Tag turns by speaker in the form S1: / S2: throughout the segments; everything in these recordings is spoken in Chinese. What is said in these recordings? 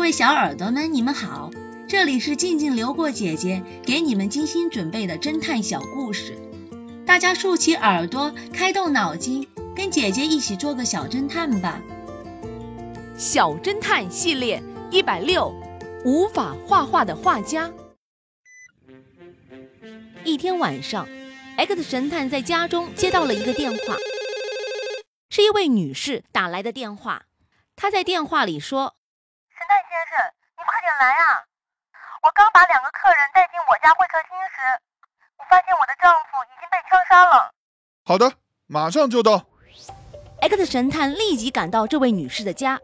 S1: 各位小耳朵们，你们好，这里是静静流过姐姐给你们精心准备的侦探小故事，大家竖起耳朵，开动脑筋，跟姐姐一起做个小侦探吧。
S2: 小侦探系列一百六，无法画画的画家。一天晚上，X 神探在家中接到了一个电话，是一位女士打来的电话。她在电话里说：“
S3: 神探先生，你快点来啊！我刚把两个客人带进我家会客厅时，我发现我的丈夫已经被枪杀了。”
S4: 好的，马上就到。
S2: X 神探立即赶到这位女士的家，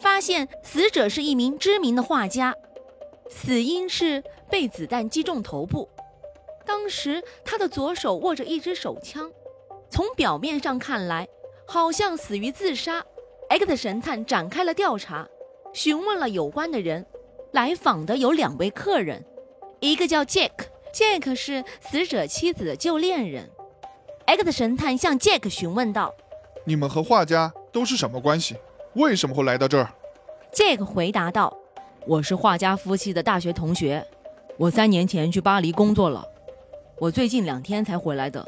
S2: 发现死者是一名知名的画家，死因是被子弹击中头部。当时他的左手握着一支手枪，从表面上看来，好像死于自杀。X 神探展开了调查，询问了有关的人。来访的有两位客人，一个叫 Jack，Jack 是死者妻子的旧恋人。X 神探向 Jack 询问道：“
S4: 你们和画家都是什么关系？为什么会来到这儿
S2: ？”Jack 回答道：“我是画家夫妻的大学同学，我三年前去巴黎工作了。”我最近两天才回来的，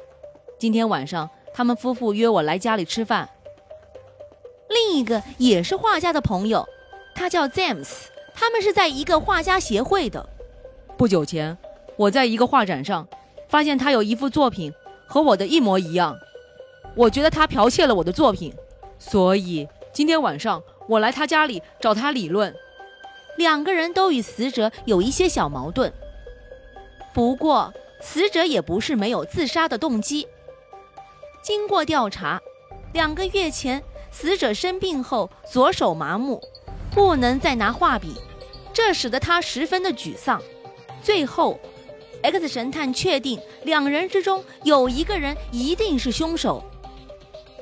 S2: 今天晚上他们夫妇约我来家里吃饭。另一个也是画家的朋友，他叫 James，他们是在一个画家协会的。不久前，我在一个画展上发现他有一幅作品和我的一模一样，我觉得他剽窃了我的作品，所以今天晚上我来他家里找他理论。两个人都与死者有一些小矛盾，不过。死者也不是没有自杀的动机。经过调查，两个月前死者生病后左手麻木，不能再拿画笔，这使得他十分的沮丧。最后，X 神探确定两人之中有一个人一定是凶手。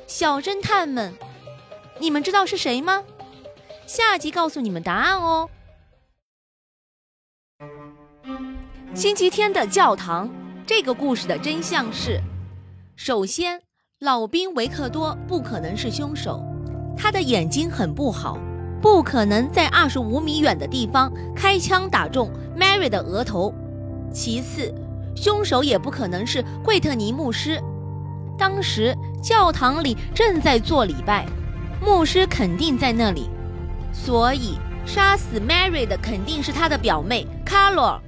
S2: 小侦探们，你们知道是谁吗？下集告诉你们答案哦。星期天的教堂，这个故事的真相是：首先，老兵维克多不可能是凶手，他的眼睛很不好，不可能在二十五米远的地方开枪打中 Mary 的额头。其次，凶手也不可能是惠特尼牧师，当时教堂里正在做礼拜，牧师肯定在那里，所以杀死 Mary 的肯定是他的表妹 Carol。